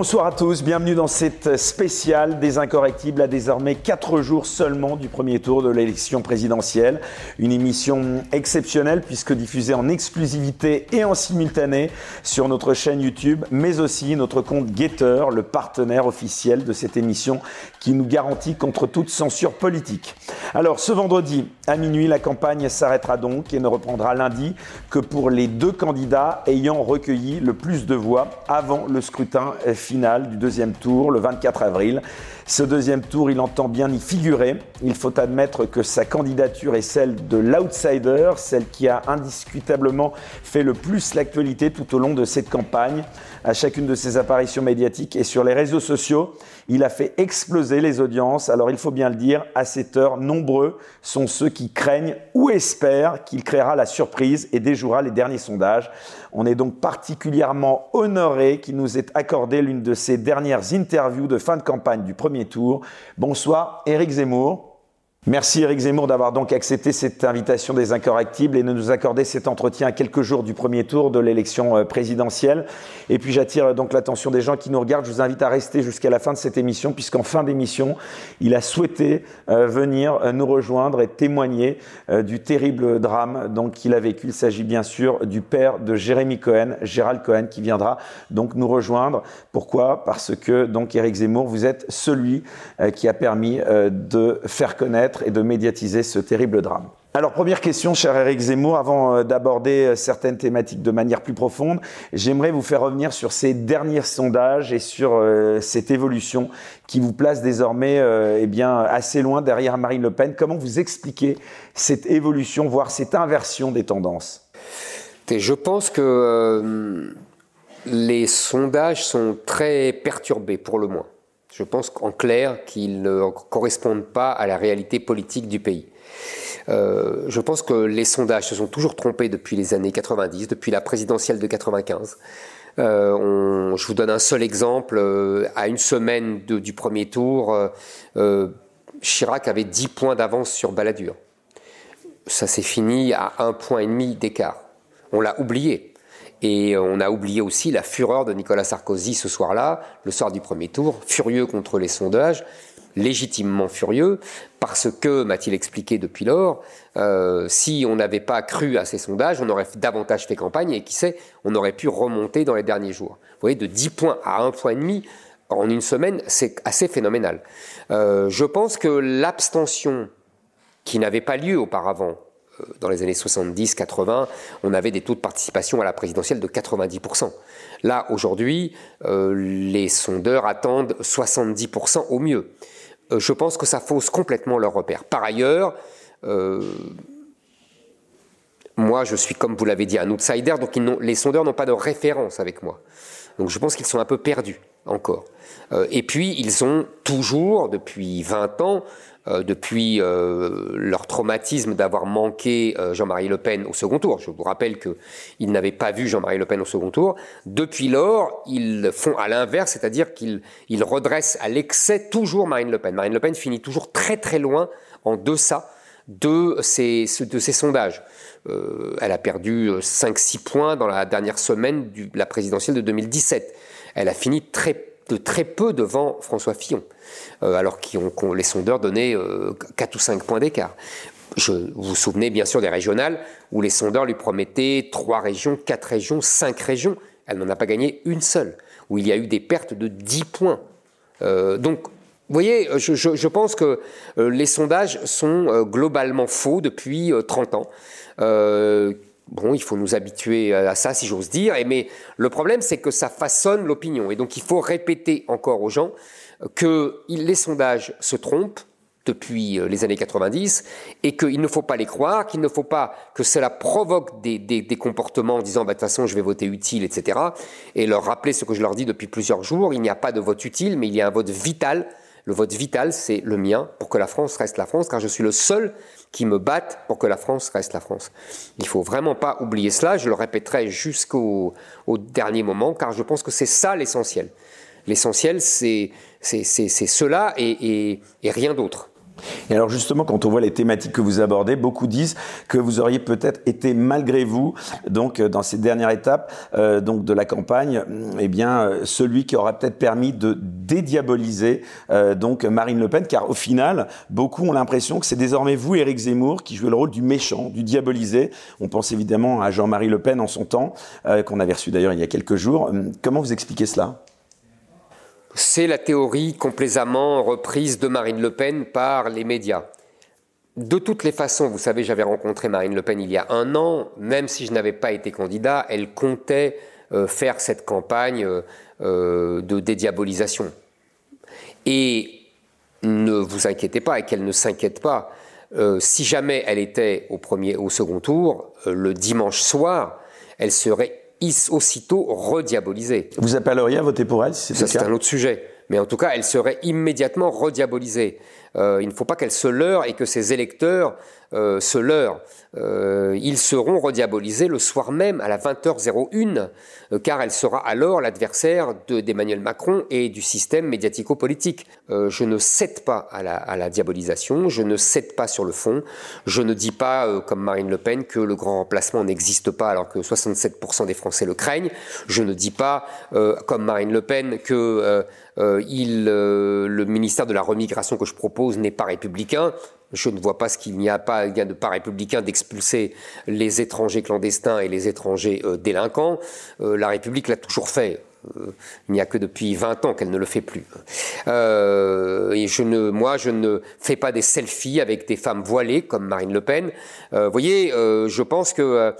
Bonsoir à tous, bienvenue dans cette spéciale des incorrectibles à désormais 4 jours seulement du premier tour de l'élection présidentielle. Une émission exceptionnelle puisque diffusée en exclusivité et en simultané sur notre chaîne YouTube, mais aussi notre compte Getter, le partenaire officiel de cette émission qui nous garantit contre toute censure politique. Alors ce vendredi à minuit, la campagne s'arrêtera donc et ne reprendra lundi que pour les deux candidats ayant recueilli le plus de voix avant le scrutin du deuxième tour le 24 avril. Ce deuxième tour, il entend bien y figurer. Il faut admettre que sa candidature est celle de l'outsider, celle qui a indiscutablement fait le plus l'actualité tout au long de cette campagne. À chacune de ses apparitions médiatiques et sur les réseaux sociaux, il a fait exploser les audiences. Alors il faut bien le dire, à cette heure, nombreux sont ceux qui craignent ou espèrent qu'il créera la surprise et déjouera les derniers sondages. On est donc particulièrement honoré qu'il nous ait accordé l'une de ses dernières interviews de fin de campagne du premier Bonsoir, Éric Zemmour. Merci Éric Zemmour d'avoir donc accepté cette invitation des incorrectibles et de nous accorder cet entretien quelques jours du premier tour de l'élection euh, présidentielle. Et puis j'attire euh, donc l'attention des gens qui nous regardent. Je vous invite à rester jusqu'à la fin de cette émission puisqu'en fin d'émission, il a souhaité euh, venir nous rejoindre et témoigner du terrible drame donc qu'il a vécu. Il s'agit bien sûr du père de Jérémy Cohen, Gérald Cohen, qui viendra donc nous rejoindre. Pourquoi? Parce que donc Éric Zemmour, vous êtes celui qui a permis de faire connaître et de médiatiser ce terrible drame. Alors première question, cher Eric Zemmour, avant euh, d'aborder euh, certaines thématiques de manière plus profonde, j'aimerais vous faire revenir sur ces derniers sondages et sur euh, cette évolution qui vous place désormais eh bien, assez loin derrière Marine Le Pen. Comment vous expliquez cette évolution, voire cette inversion des tendances? Je pense que les sondages sont très perturbés pour le moins. Je pense qu'en clair qu'ils ne correspondent pas à la réalité politique du pays. Euh, je pense que les sondages se sont toujours trompés depuis les années 90, depuis la présidentielle de 95. Euh, je vous donne un seul exemple. Euh, à une semaine du premier tour, Chirac avait 10 points d'avance sur Balladur. Ça s'est fini à un point et demi d'écart. On l'a oublié. Et on a oublié aussi la fureur de Nicolas Sarkozy ce soir-là, le soir du premier tour, furieux contre les sondages, légitimement furieux, parce que, m'a-t-il expliqué depuis lors, euh, si on n'avait pas cru à ces sondages, on aurait davantage fait campagne et qui sait, on aurait pu remonter dans les derniers jours. Vous voyez, de 10 points à 1 point et demi en une semaine, c'est assez phénoménal. Euh, je pense que l'abstention qui n'avait pas lieu auparavant, dans les années 70-80, on avait des taux de participation à la présidentielle de 90%. Là, aujourd'hui, euh, les sondeurs attendent 70% au mieux. Euh, je pense que ça fausse complètement leur repère. Par ailleurs, euh, moi, je suis, comme vous l'avez dit, un outsider, donc les sondeurs n'ont pas de référence avec moi. Donc je pense qu'ils sont un peu perdus encore. et puis, ils ont toujours, depuis 20 ans, euh, depuis euh, leur traumatisme d'avoir manqué euh, Jean-Marie Le Pen au second tour. Je vous rappelle qu'ils n'avaient pas vu Jean-Marie Le Pen au second tour. Depuis lors, ils font à l'inverse, c'est-à-dire qu'ils redressent à l'excès toujours Marine Le Pen. Marine Le Pen finit toujours très très loin en deçà de ces, sondages. elle a perdu 5-6 points dans la dernière semaine de la présidentielle de 2017. Elle a fini très de très peu devant François Fillon, euh, alors que les sondeurs donnaient 4 euh, ou 5 points d'écart. Vous vous souvenez bien sûr des régionales où les sondeurs lui promettaient 3 régions, 4 régions, 5 régions. Elle n'en a pas gagné une seule, où il y a eu des pertes de 10 points. Euh, donc, vous voyez, je, je, pense que les sondages sont globalement faux depuis 30 ans. Bon, il faut nous habituer à ça, si j'ose dire. mais le problème, c'est que ça façonne l'opinion. Et donc, il faut répéter encore aux gens que les sondages se trompent depuis euh, les années 90 et qu'il ne faut pas les croire, qu'il ne faut pas que cela provoque des, comportements en disant bah, de toute façon je vais voter utile, etc. Et leur rappeler ce que je leur dis depuis plusieurs jours, il n'y a pas de vote utile, mais il y a un vote vital. Le vote vital, c'est le mien pour que la France reste la France, car je suis le seul qui me battent pour que la France reste la France. Il ne faut vraiment pas oublier cela, je le répéterai jusqu'au dernier moment, car je pense que c'est ça l'essentiel. L'essentiel, c'est cela et, rien d'autre. Et alors justement, quand on voit les thématiques que vous abordez, beaucoup disent que vous auriez peut-être été malgré vous, donc euh, dans ces dernières étapes euh, donc de la campagne, eh bien euh, celui qui aura peut-être permis de dédiaboliser euh, donc Marine Le Pen, car au final, beaucoup ont l'impression que c'est désormais vous, Éric Zemmour, qui jouez le rôle du méchant, du diabolisé. On pense évidemment à Jean-Marie Le Pen en son temps, qu'on avait reçu d'ailleurs il y a quelques jours. Comment vous expliquez cela? C'est la théorie complaisamment reprise de Marine Le Pen par les médias. De toutes les façons, vous savez, j'avais rencontré Marine Le Pen il y a un an, même si je n'avais pas été candidat, elle comptait euh, faire cette campagne euh, euh, de dédiabolisation. Et ne vous inquiétez pas et qu'elle ne s'inquiète pas. si jamais elle était au premier, au second tour, le dimanche soir, elle serait aussitôt rediabolisée. Vous appelleriez à voter pour elle si c'est C'est un autre sujet. Mais en tout cas, elle serait immédiatement rediabolisée. Euh, il ne faut pas qu'elle se leurre et que ses électeurs euh, se leurrent. Euh, ils seront rediabolisés le soir même à la 20h01, car elle sera alors l'adversaire d'Emmanuel Macron et du système médiatico-politique. je ne cède pas à la, à la, diabolisation, je ne cède pas sur le fond, je ne dis pas, comme Marine Le Pen, que le grand remplacement n'existe pas alors que 67% des Français le craignent, je ne dis pas, comme Marine Le Pen, que il, le ministère de la remigration que je propose n'est pas républicain. Je ne vois pas ce qu'il n'y a pas de pas républicain d'expulser les étrangers clandestins et les étrangers euh, délinquants. Euh, la République l'a toujours fait. Euh, il n'y a que depuis 20 ans qu'elle ne le fait plus. et je ne, moi, je ne fais pas des selfies avec des femmes voilées comme Marine Le Pen. vous voyez, je pense que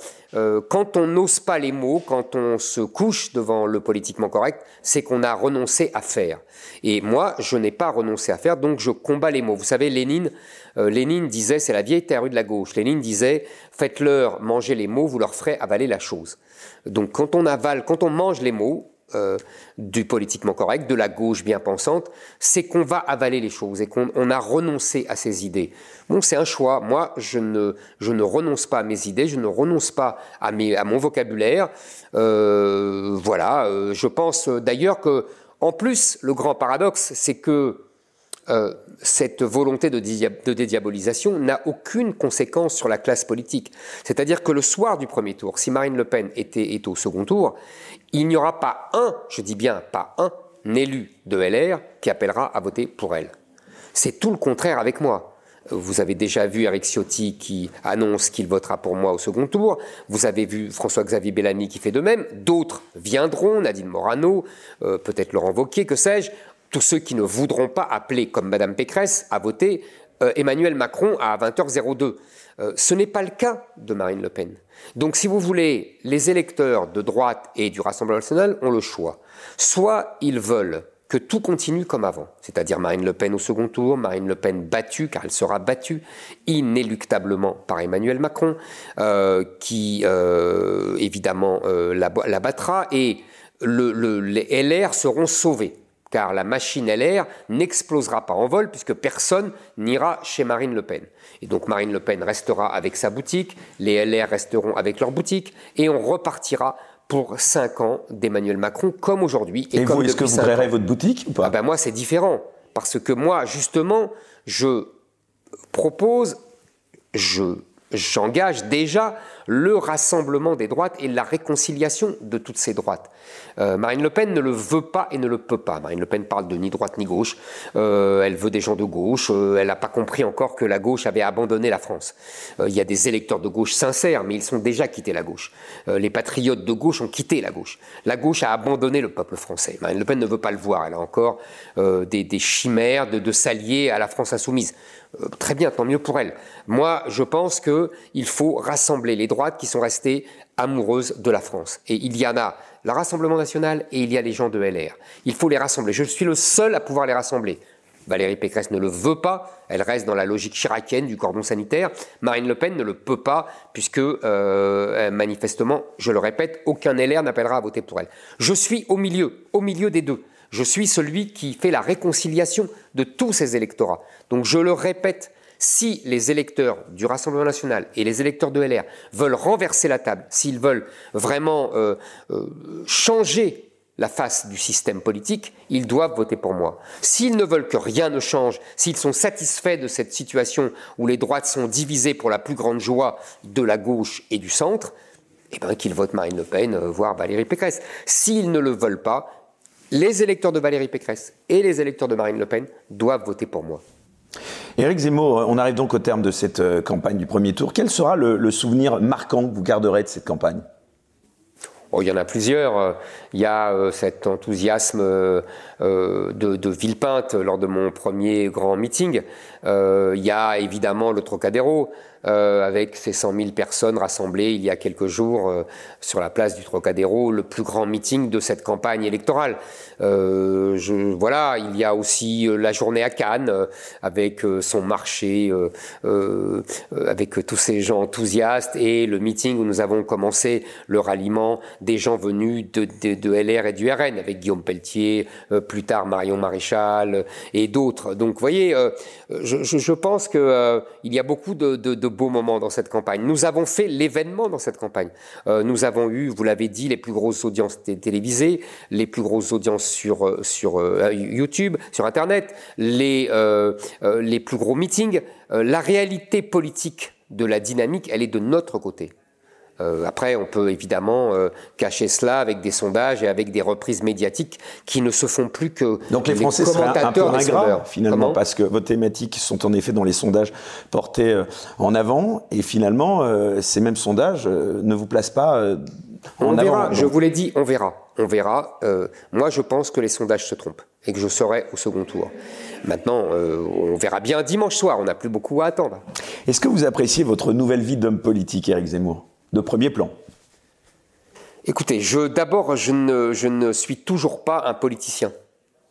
quand on n'ose pas les mots, quand on se couche devant le politiquement correct, c'est qu'on a renoncé à faire. Et moi, je n'ai pas renoncé à faire, donc je combats les mots. Vous savez, Lénine, euh, Lénine disait, c'est la vieille théorie de la gauche. Lénine disait, faites-leur manger les mots, vous leur ferez avaler la chose. Donc quand on avale, quand on mange les mots, euh, du politiquement correct, de la gauche bien pensante, c'est qu'on va avaler les choses et qu'on a renoncé à ces idées. Bon, c'est un choix. Moi, je ne, je ne renonce pas à mes idées, je ne renonce pas à, mes, à mon vocabulaire. Euh, voilà, je pense d'ailleurs que en plus, le grand paradoxe, c'est que euh, cette volonté de, dédiabolisation n'a aucune conséquence sur la classe politique. C'est-à-dire que le soir du premier tour, si Marine Le Pen était, est au second tour, il n'y aura pas un, je dis bien pas un, élu de LR qui appellera à voter pour elle. C'est tout le contraire avec moi. Vous avez déjà vu Eric Ciotti qui annonce qu'il votera pour moi au second tour. Vous avez vu François-Xavier Bellamy qui fait de même. D'autres viendront, Nadine Morano, euh, peut-être Laurent Wauquiez, que sais-je. Tous ceux qui ne voudront pas appeler, comme Madame Pécresse, à voter euh, Emmanuel Macron à 20h02. Euh, ce n'est pas le cas de Marine Le Pen. Donc, si vous voulez, les électeurs de droite et du Rassemblement national ont le choix. Soit ils veulent que tout continue comme avant, c'est-à-dire Marine Le Pen au second tour, Marine Le Pen battue, car elle sera battue inéluctablement par Emmanuel Macron, euh, qui euh, évidemment euh, la, battra, et le, le, les LR seront sauvés, car la machine LR n'explosera pas en vol, puisque personne n'ira chez Marine Le Pen. Et donc Marine Le Pen restera avec sa boutique, les LR resteront avec leur boutique, et on repartira pour 5 ans d'Emmanuel Macron, comme aujourd'hui. Et, vous, est-ce que vous créerez votre boutique ou pas? Ah ben Moi, c'est différent. Parce que moi, justement, je propose, je, j'engage déjà le rassemblement des droites et la réconciliation de toutes ces droites. Euh, Marine Le Pen ne le veut pas et ne le peut pas. Marine Le Pen parle de ni droite ni gauche. Euh, elle veut des gens de gauche. Euh, elle n'a pas compris encore que la gauche avait abandonné la France. il y a des électeurs de gauche sincères, mais ils sont déjà quittés la gauche. les patriotes de gauche ont quitté la gauche. La gauche a abandonné le peuple français. Marine Le Pen ne veut pas le voir. Elle a encore des, chimères de s'allier à la France insoumise. Très bien, tant mieux pour elle. Moi, je pense qu'il faut rassembler les droites qui sont restées amoureuses de la France. Et il y en a le Rassemblement national et il y a les gens de LR. Il faut les rassembler. Je suis le seul à pouvoir les rassembler. Valérie Pécresse ne le veut pas, elle reste dans la logique chiracienne du cordon sanitaire. Marine Le Pen ne le peut pas, puisque euh, manifestement, je le répète, aucun LR n'appellera à voter pour elle. Je suis au milieu, au milieu des deux. Je suis celui qui fait la réconciliation de tous ces électorats. Donc je le répète, si les électeurs du Rassemblement national et les électeurs de LR veulent renverser la table, s'ils veulent vraiment euh, euh, changer la face du système politique, ils doivent voter pour moi. S'ils ne veulent que rien ne change, s'ils sont satisfaits de cette situation où les droites sont divisées pour la plus grande joie de la gauche et du centre, eh bien qu'ils votent Marine Le Pen, euh, voire Valérie Pécresse. S'ils ne le veulent pas, les électeurs de Valérie Pécresse et les électeurs de Marine Le Pen doivent voter pour moi. Éric Zemmour, on arrive donc au terme de cette euh, campagne du premier tour. Quel sera le, souvenir marquant que vous garderez de cette campagne? Oh, il y en a plusieurs. Il y a euh, cet enthousiasme euh, de, de, Villepinte lors de mon premier grand meeting. il y a évidemment le Trocadéro. Euh, avec ces 100 000 personnes rassemblées il y a quelques jours euh, sur la place du Trocadéro, le plus grand meeting de cette campagne électorale. Euh, voilà, il y a aussi la journée à Cannes avec son marché, avec tous ces gens enthousiastes et le meeting où nous avons commencé le ralliement des gens venus de, LR et du RN avec Guillaume Pelletier, plus tard Marion Maréchal et d'autres. Donc, vous voyez, je, pense qu'il il y a beaucoup de beaux moments dans cette campagne. Nous avons fait l'événement dans cette campagne. Euh, nous avons eu, vous l'avez dit, les plus grosses audiences télévisées, les plus grosses audiences sur, euh, sur euh, YouTube, sur Internet, les, les plus gros meetings. la réalité politique de la dynamique, elle est de notre côté. Euh, après, on peut évidemment euh, cacher cela avec des sondages et avec des reprises médiatiques qui ne se font plus que donc les Français seraient un peu ingrats finalement parce que vos thématiques sont en effet dans les sondages portés euh, en avant et finalement ces mêmes sondages ne vous placent pas en on avant. Verra, Je vous l'ai dit, on verra, on verra. moi, je pense que les sondages se trompent et que je serai au second tour. Maintenant, on verra bien dimanche soir. On n'a plus beaucoup à attendre. Est-ce que vous appréciez votre nouvelle vie d'homme politique, Éric Zemmour? De premier plan Écoutez, d'abord, je ne, je suis toujours pas un politicien.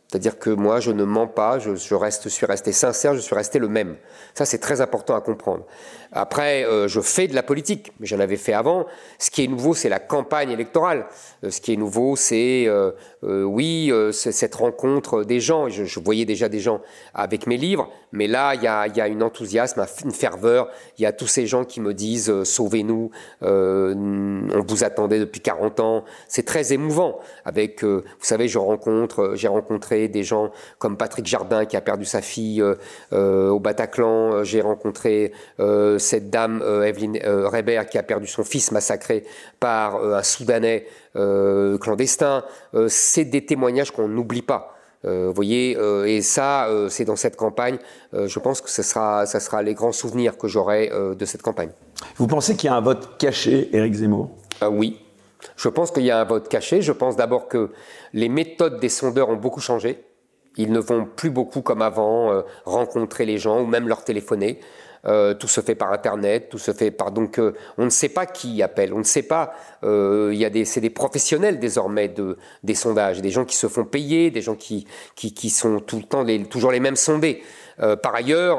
C'est-à-dire que moi, je ne mens pas, je, reste, suis resté sincère, je suis resté le même. Ça, c'est très important à comprendre. Après, euh, je fais de la politique, mais j'en avais fait avant. Ce qui est nouveau, c'est la campagne électorale. Euh, ce qui est nouveau, c'est, euh, oui, cette rencontre des gens. Je, voyais déjà des gens avec mes livres, mais là, il y a, y une enthousiasme, une ferveur. Il y a tous ces gens qui me disent Sauvez-nous, on vous attendait depuis 40 ans. C'est très émouvant. Avec, vous savez, je rencontre, j'ai rencontré des gens comme Patrick Jardin qui a perdu sa fille au Bataclan. J'ai rencontré cette dame euh, Evelyne euh, Reber qui a perdu son fils massacré par euh, un Soudanais clandestin. c'est des témoignages qu'on n'oublie pas. vous voyez, et ça, c'est dans cette campagne. je pense que ce sera, ça sera les grands souvenirs que j'aurai de cette campagne. Vous pensez qu'il y a un vote caché, Éric Zemmour? Oui. Je pense qu'il y a un vote caché. Je pense d'abord que les méthodes des sondeurs ont beaucoup changé. Ils ne vont plus beaucoup comme avant rencontrer les gens ou même leur téléphoner. Euh, tout se fait par Internet, tout se fait par donc euh, on ne sait pas qui appelle, on ne sait pas. Euh, y a des c'est des professionnels désormais de des sondages, des gens qui se font payer, des gens qui sont tout le temps toujours les mêmes sondés. par ailleurs,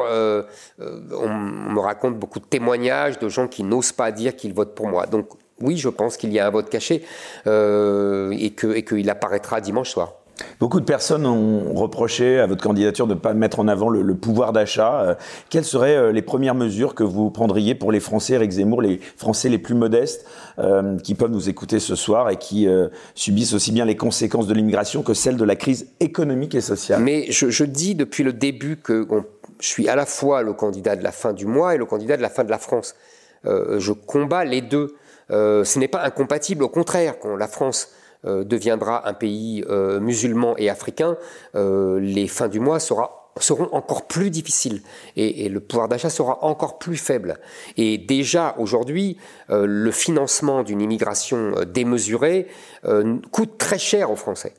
on, me raconte beaucoup de témoignages de gens qui n'osent pas dire qu'ils votent pour moi. Donc oui, je pense qu'il y a un vote caché et qu'il apparaîtra dimanche soir. Beaucoup de personnes ont reproché à votre candidature de ne pas mettre en avant le, pouvoir d'achat. Euh, quelles seraient euh, les premières mesures que vous prendriez pour les Français, Eric Zemmour, les Français les plus modestes euh, qui peuvent nous écouter ce soir et qui subissent aussi bien les conséquences de l'immigration que celles de la crise économique et sociale? Mais je, dis depuis le début que je suis à la fois le candidat de la fin du mois et le candidat de la fin de la France. je combats les deux. ce n'est pas incompatible, au contraire, quand la France deviendra un pays euh, musulman et africain, euh, les fins du mois seront encore plus difficiles et, le pouvoir d'achat sera encore plus faible. Et déjà aujourd'hui, le financement d'une immigration démesurée coûte très cher aux Français.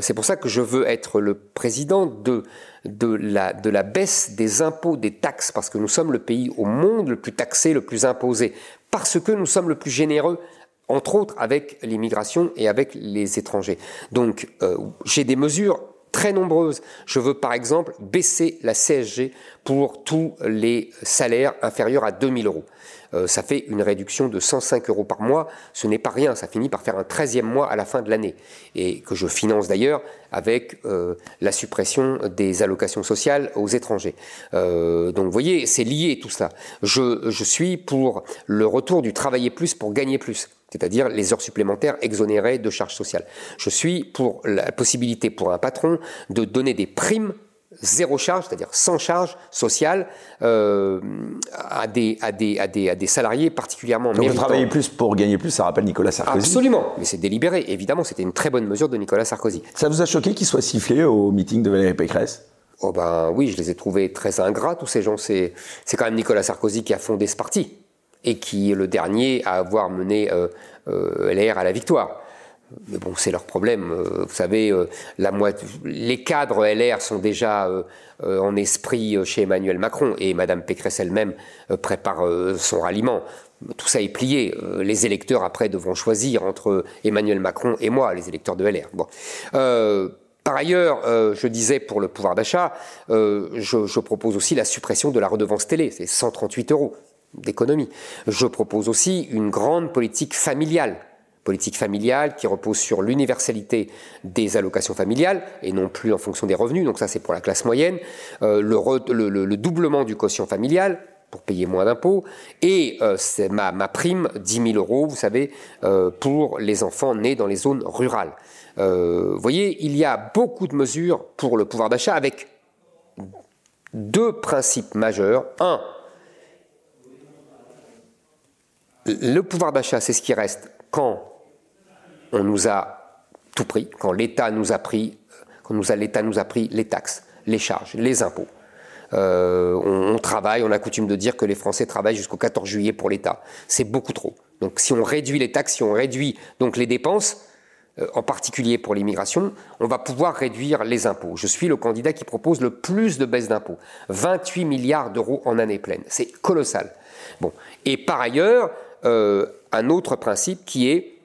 C'est pour ça que je veux être le président de, de, la, de la baisse des impôts, des taxes, parce que nous sommes le pays au monde le plus taxé, le plus imposé, parce que nous sommes le plus généreux entre autres avec l'immigration et avec les étrangers. Donc euh, j'ai des mesures très nombreuses. Je veux par exemple baisser la CSG pour tous les salaires inférieurs à 2000 euros. Euh, ça fait une réduction de 105 euros par mois. Ce n'est pas rien, ça finit par faire un 13e mois à la fin de l'année. Et que je finance d'ailleurs avec euh, la suppression des allocations sociales aux étrangers. Donc vous voyez, c'est lié tout ça. Je, je suis pour le retour du travailler plus pour gagner plus. C'est-à-dire les heures supplémentaires exonérées de charges sociales. Je suis pour la possibilité pour un patron de donner des primes zéro charge, c'est-à-dire sans charge sociale, euh, à, des, à, des, à, des, à des salariés particulièrement Donc vous travaillez plus pour gagner plus, ça rappelle Nicolas Sarkozy Absolument, mais c'est délibéré, évidemment, c'était une très bonne mesure de Nicolas Sarkozy. Ça vous a choqué qu'il soit sifflé au meeting de Valérie Pécresse? Oh ben oui, je les ai trouvés très ingrats, tous ces gens. C'est quand même Nicolas Sarkozy qui a fondé ce parti et qui est le dernier à avoir mené euh, euh, LR à la victoire. Mais bon, c'est leur problème. Euh, vous savez, la les cadres LR sont déjà en esprit chez Emmanuel Macron et Madame Pécresse elle-même prépare son ralliement. Tout ça est plié. Les électeurs après devront choisir entre Emmanuel Macron et moi, les électeurs de LR. Bon. Par ailleurs, je disais pour le pouvoir d'achat, je, propose aussi la suppression de la redevance télé, c'est 138 euros d'économie. Je propose aussi une grande politique familiale politique familiale qui repose sur l'universalité des allocations familiales et non plus en fonction des revenus, donc ça c'est pour la classe moyenne, euh, le, doublement du quotient familial pour payer moins d'impôts, et euh, ma, prime 10 000 euros, vous savez, euh, pour les enfants nés dans les zones rurales. vous voyez, il y a beaucoup de mesures pour le pouvoir d'achat avec deux principes majeurs. Un, le pouvoir d'achat, c'est ce qui reste quand on nous a tout pris, quand l'État nous a pris, quand nous l'État nous a pris les taxes, les charges, les impôts. Euh, on, travaille, on a coutume de dire que les Français travaillent jusqu'au 14 juillet pour l'État. C'est beaucoup trop. Donc si on réduit les taxes, si on réduit donc les dépenses, euh, en particulier pour l'immigration, on va pouvoir réduire les impôts. Je suis le candidat qui propose le plus de baisse d'impôts. 28 milliards d'euros en année pleine. C'est colossal. Bon. Et par ailleurs, euh, un autre principe qui est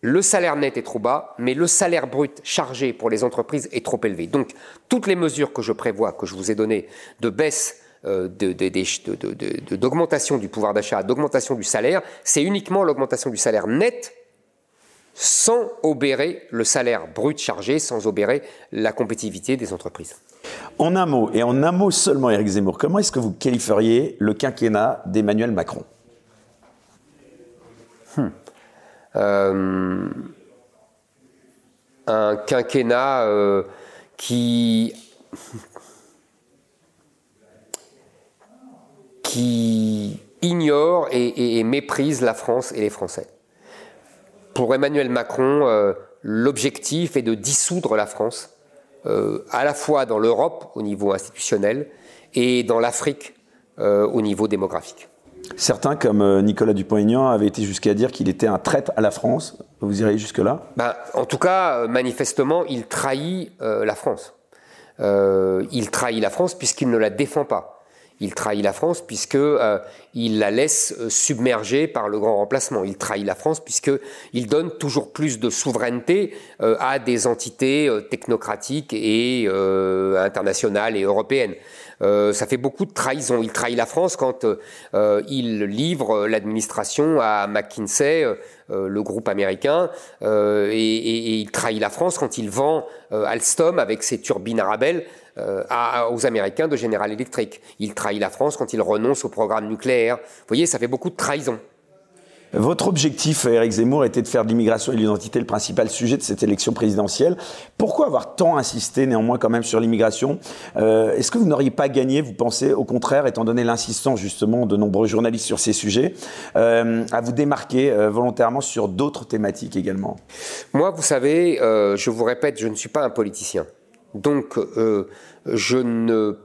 le salaire net est trop bas, mais le salaire brut chargé pour les entreprises est trop élevé. Donc, toutes les mesures que je prévois, que je vous ai données, de baisse euh, d'augmentation du pouvoir d'achat, d'augmentation du salaire, c'est uniquement l'augmentation du salaire net sans obérer le salaire brut chargé, sans obérer la compétitivité des entreprises. En un mot, et en un mot seulement, Éric Zemmour, comment est-ce que vous qualifieriez le quinquennat d'Emmanuel Macron? Hmm. Euh, un quinquennat euh, qui ignore et, méprise la France et les Français. Pour Emmanuel Macron, euh, l'objectif est de dissoudre la France, à la fois dans l'Europe au niveau institutionnel et dans l'Afrique au niveau démographique. Certains, comme euh, Nicolas Dupont-Aignan, avaient été jusqu'à dire qu'il était un traître à la France. Vous irez jusque-là? Ben, En tout cas, euh, manifestement, il trahit euh, la France. il trahit la France puisqu'il ne la défend pas. Il trahit la France puisque il la laisse submerger par le grand remplacement. Il trahit la France puisque il donne toujours plus de souveraineté à des entités technocratiques et internationales et européennes. Euh, ça fait beaucoup de trahison. Il trahit la France quand euh, il livre l'administration à McKinsey, euh, le groupe américain, et, il trahit la France quand il vend Alstom avec ses turbines Arabelle aux Américains de General Electric. Il trahit la France quand il renonce au programme nucléaire. Vous voyez, ça fait beaucoup de trahison. Votre objectif, Eric Zemmour, était de faire de l'immigration et de l'identité le principal sujet de cette élection présidentielle. Pourquoi avoir tant insisté néanmoins quand même sur l'immigration? Euh, Est-ce que vous n'auriez pas gagné, vous pensez, au contraire, étant donné l'insistance justement de nombreux journalistes sur ces sujets, euh, à vous démarquer euh, volontairement sur d'autres thématiques également? Moi, vous savez, je vous répète, je ne suis pas un politicien. Donc, je ne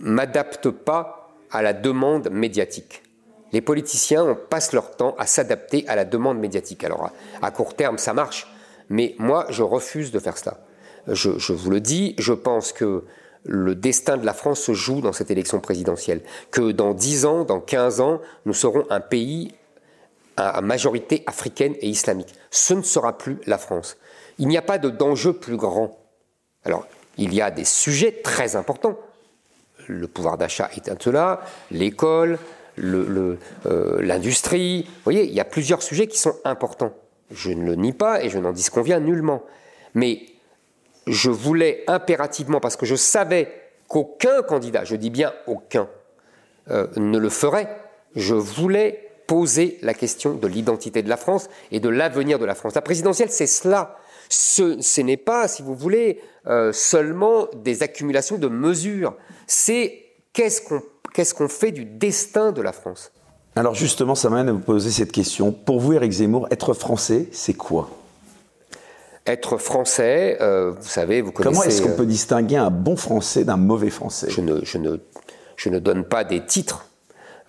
m'adapte pas à la demande médiatique. Les politiciens passent leur temps à s'adapter à la demande médiatique. Alors à, court terme, ça marche, mais moi, je refuse de faire cela. Je, vous le dis, je pense que le destin de la France se joue dans cette élection présidentielle. Que dans 10 ans, dans 15 ans, nous serons un pays à majorité africaine et islamique. Ce ne sera plus la France. Il n'y a pas d'enjeu plus grand. Alors, il y a des sujets très importants. Le pouvoir d'achat est un cela, l'école, euh, l'industrie. Vous voyez, il y a plusieurs sujets qui sont importants. Je ne le nie pas et je n'en disconviens nullement. Mais je voulais impérativement, parce que je savais qu'aucun candidat, je dis bien aucun, euh, ne le ferait, je voulais poser la question de l'identité de la France et de l'avenir de la France. La présidentielle, c'est cela. Ce, n'est pas, si vous voulez, euh, seulement des accumulations de mesures. C'est qu'est-ce qu'on qu'est-ce qu'on fait du destin de la France? Alors justement, ça m'amène à vous poser cette question. Pour vous, Éric Zemmour, être français, c'est quoi? Être français, euh, vous savez, vous connaissez. Comment est-ce qu'on peut distinguer un bon français d'un mauvais français? Je ne, je, ne, je ne donne pas des titres.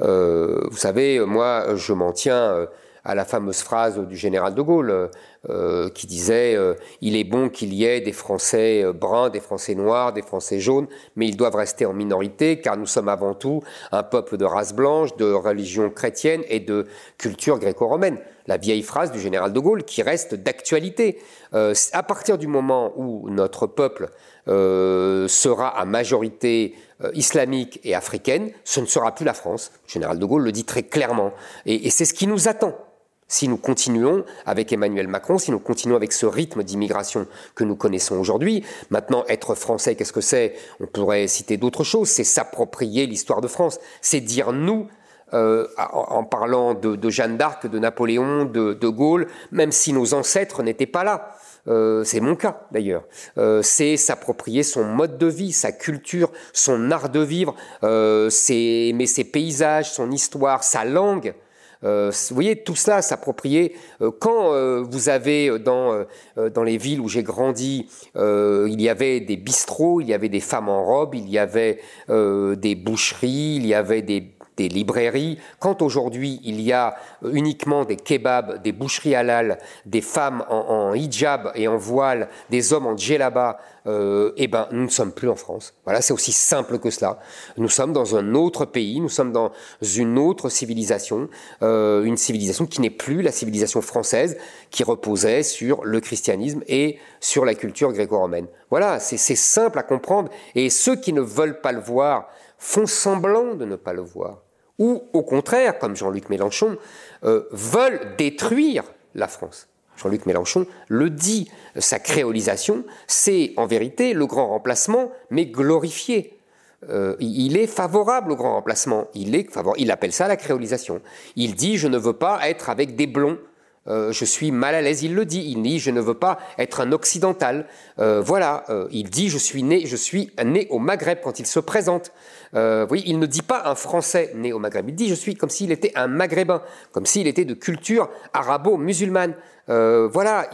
Euh, vous savez, moi, je m'en tiens euh, à la fameuse phrase du général de Gaulle euh, qui disait euh, Il est bon qu'il y ait des Français euh, bruns, des Français noirs, des Français jaunes, mais ils doivent rester en minorité car nous sommes avant tout un peuple de race blanche, de religion chrétienne et de culture gréco-romaine. La vieille phrase du général de Gaulle qui reste d'actualité. à partir du moment où notre peuple sera à majorité islamique et africaine, ce ne sera plus la France. Le général de Gaulle le dit très clairement. et c'est ce qui nous attend si nous continuons avec Emmanuel Macron, si nous continuons avec ce rythme d'immigration que nous connaissons aujourd'hui. Maintenant, être français, qu'est-ce que c'est? On pourrait citer d'autres choses. C'est s'approprier l'histoire de France. C'est dire nous, euh, en parlant de, Jeanne d'Arc, de Napoléon, de, de, Gaulle, même si nos ancêtres n'étaient pas là. Euh, c'est mon cas d'ailleurs. Euh, c'est s'approprier son mode de vie, sa culture, son art de vivre, c'est aimer ses paysages, son histoire, sa langue. Euh, vous voyez, tout cela s'approprier. Euh, quand euh, vous avez dans, dans les villes où j'ai grandi, il y avait des bistrots, il y avait des femmes en robe, il y avait des boucheries, il y avait des des librairies, quand aujourd'hui il y a uniquement des kebabs, des boucheries halal, des femmes en, hijab et en voile, des hommes en djellaba, euh, eh ben nous ne sommes plus en France. Voilà, c'est aussi simple que cela. Nous sommes dans un autre pays, nous sommes dans une autre civilisation, euh, une civilisation qui n'est plus la civilisation française, qui reposait sur le christianisme et sur la culture gréco-romaine. Voilà, c'est simple à comprendre. Et ceux qui ne veulent pas le voir font semblant de ne pas le voir ou au contraire, comme Jean-Luc Mélenchon, euh, veulent détruire la France. Jean-Luc Mélenchon le dit, sa créolisation, c'est en vérité le grand remplacement, mais glorifié. Euh, il est favorable au grand remplacement, il, appelle ça la créolisation. Il dit je ne veux pas être avec des blonds, euh, je suis mal à l'aise, il le dit. Il dit je ne veux pas être un occidental. Voilà, il dit je suis né, je suis né au Maghreb quand il se présente. Oui, il ne dit pas un Français né au Maghreb. Il dit je suis comme s'il était un Maghrébin, comme s'il était de culture arabo-musulmane. voilà,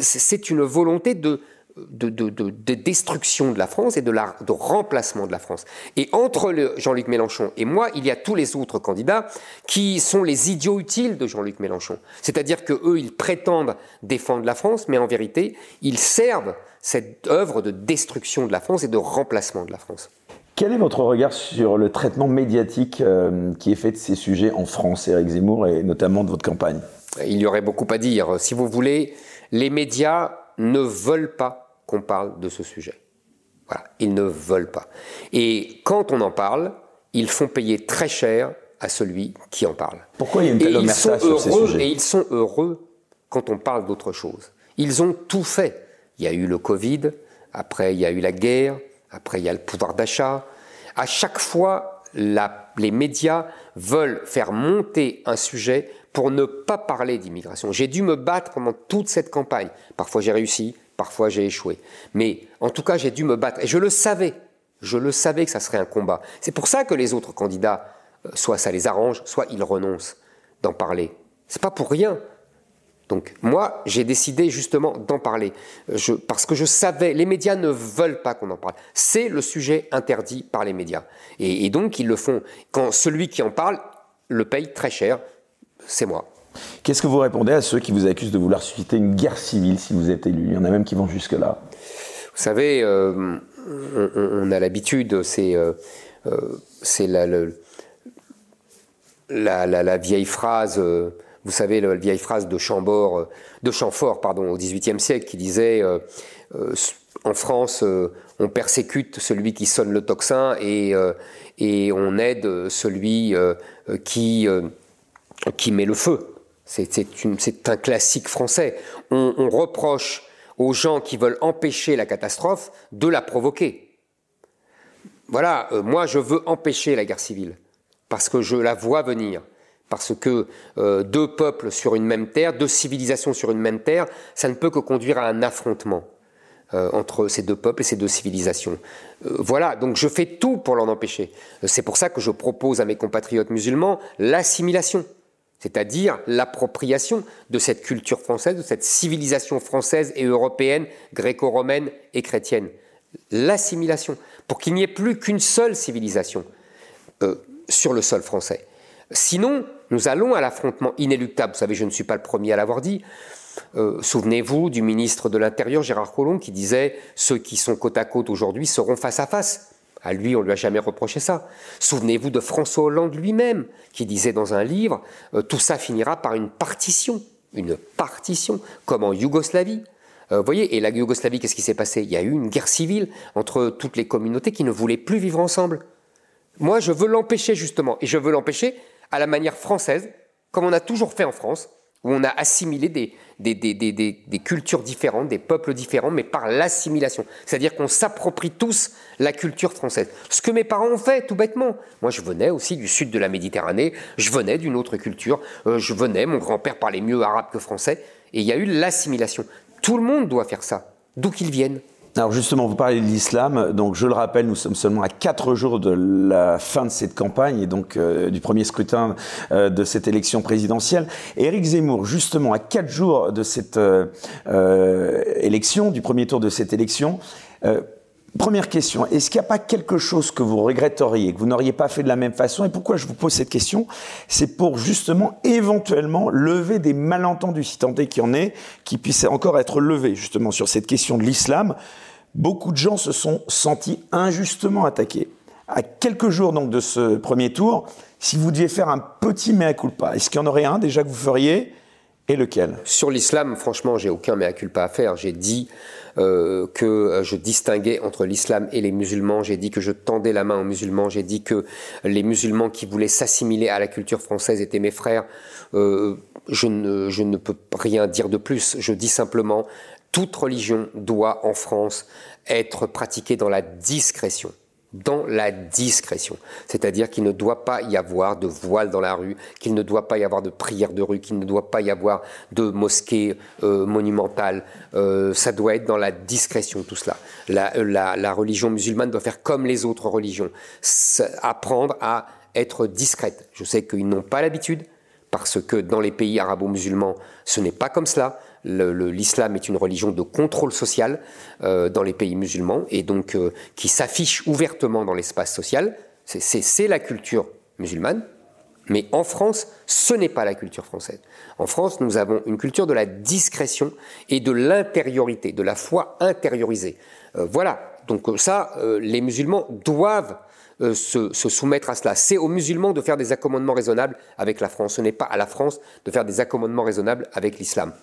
c'est une volonté de de, destruction de la France et de, de remplacement de la France. Et entre Jean-Luc Mélenchon et moi, il y a tous les autres candidats qui sont les idiots utiles de Jean-Luc Mélenchon. C'est-à-dire que eux, ils prétendent défendre la France, mais en vérité, ils servent cette œuvre de destruction de la France et de remplacement de la France. Quel est votre regard sur le traitement médiatique euh, qui est fait de ces sujets en France, Éric Zemmour, et notamment de votre campagne? Il y aurait beaucoup à dire. Si vous voulez, les médias ne veulent pas qu'on parle de ce sujet. Voilà, ils ne veulent pas. Et quand on en parle, ils font payer très cher à celui qui en parle. Pourquoi il y a une telle omerta sur ces sujets? Et ils sont heureux quand on parle d'autre chose. Ils ont tout fait. Il y a eu le Covid, après il y a eu la guerre, après il y a le pouvoir d'achat. À chaque fois, les médias veulent faire monter un sujet pour ne pas parler d'immigration. J'ai dû me battre pendant toute cette campagne. Parfois j'ai réussi, Parfois j'ai échoué. Mais en tout cas, j'ai dû me battre. Et je le savais. Je le savais que ça serait un combat. C'est pour ça que les autres candidats, euh, soit ça les arrange, soit ils renoncent d'en parler. C'est pas pour rien. Donc moi, j'ai décidé justement d'en parler. Je, parce que je savais, les médias ne veulent pas qu'on en parle. C'est le sujet interdit par les médias. Et, et donc ils le font. Quand celui qui en parle le paye très cher, c'est moi. Qu'est-ce que vous répondez à ceux qui vous accusent de vouloir susciter une guerre civile si vous êtes élu? Il y en a même qui vont jusque-là. Vous savez, euh, on, a l'habitude, c'est euh, euh, la, la, vieille phrase, vous savez, la vieille phrase de Chambord, de Chamfort, pardon, au XVIIIe siècle, qui disait en France, on persécute celui qui sonne le tocsin et, et on aide celui qui, qui met le feu. C'est un classique français. On, reproche aux gens qui veulent empêcher la catastrophe de la provoquer. Voilà, euh, moi je veux empêcher la guerre civile, parce que je la vois venir, parce que euh, deux peuples sur une même terre, deux civilisations sur une même terre, ça ne peut que conduire à un affrontement euh, entre ces deux peuples et ces deux civilisations. Euh, voilà, donc je fais tout pour l'en empêcher. C'est pour ça que je propose à mes compatriotes musulmans l'assimilation, c'est-à-dire l'appropriation de cette culture française, de cette civilisation française et européenne, gréco-romaine et chrétienne. L'assimilation, pour qu'il n'y ait plus qu'une seule civilisation sur le sol français. Sinon, nous allons à l'affrontement inéluctable. Vous savez, je ne suis pas le premier à l'avoir dit. Euh, souvenez-vous du ministre de l'Intérieur, Gérard Collomb, qui disait Ceux qui sont côte à côte aujourd'hui seront face à face. À lui, on ne lui a jamais reproché ça. Souvenez-vous de François Hollande lui-même, qui disait dans un livre euh, Tout ça finira par une partition. Une partition, comme en Yougoslavie. Euh, vous voyez, et la Yougoslavie, qu'est-ce qui s'est passé? Il y a eu une guerre civile entre toutes les communautés qui ne voulaient plus vivre ensemble. Moi, je veux l'empêcher justement, et je veux l'empêcher à la manière française, comme on a toujours fait en France, où on a assimilé des, des, cultures différentes, des peuples différents, mais par l'assimilation. C'est-à-dire qu'on s'approprie tous la culture française. Ce que mes parents ont fait, tout bêtement. Moi, je venais aussi du sud de la Méditerranée, je venais d'une autre culture, euh, je venais, mon grand-père parlait mieux arabe que français, et il y a eu l'assimilation. Tout le monde doit faire ça, d'où qu'ils viennent. Alors justement, vous parlez de l'islam, donc je le rappelle, nous sommes seulement à quatre jours de la fin de cette campagne et donc euh, du premier scrutin euh, de cette élection présidentielle. Éric Zemmour, justement, à quatre jours de cette euh, élection, du premier tour de cette élection, Première question, est-ce qu'il n'y a pas quelque chose que vous regretteriez, que vous n'auriez pas fait de la même façon Et pourquoi je vous pose cette question? C'est pour justement éventuellement lever des malentendus, si tant est qu'il y en ait, qui puissent encore être levés justement sur cette question de l'islam. Beaucoup de gens se sont sentis injustement attaqués. À quelques jours donc de ce premier tour, si vous deviez faire un petit mea culpa, est-ce qu'il y en aurait un déjà que vous feriez? Et lequel? Sur l'islam, franchement, j'ai aucun mea culpa à faire. J'ai dit euh, que je distinguais entre l'islam et les musulmans. J'ai dit que je tendais la main aux musulmans. J'ai dit que les musulmans qui voulaient s'assimiler à la culture française étaient mes frères. Euh, je ne peux rien dire de plus. Je dis simplement, toute religion doit en France être pratiquée dans la discrétion dans la discrétion. C'est-à-dire qu'il ne doit pas y avoir de voile dans la rue, qu'il ne doit pas y avoir de prière de rue, qu'il ne doit pas y avoir de mosquée euh, monumentale. Euh, ça doit être dans la discrétion, tout cela. La, la, religion musulmane doit faire comme les autres religions, apprendre à être discrète. Je sais qu'ils n'ont pas l'habitude, parce que dans les pays arabo-musulmans, ce n'est pas comme cela l'islam est une religion de contrôle social euh, dans les pays musulmans et donc euh, qui s'affiche ouvertement dans l'espace social. C'est la culture musulmane, mais en France, ce n'est pas la culture française. En France, nous avons une culture de la discrétion et de l'intériorité, de la foi intériorisée. Euh, voilà, donc ça, les musulmans doivent se, se, soumettre à cela. C'est aux musulmans de faire des accommodements raisonnables avec la France. Ce n'est pas à la France de faire des accommodements raisonnables avec l'islam.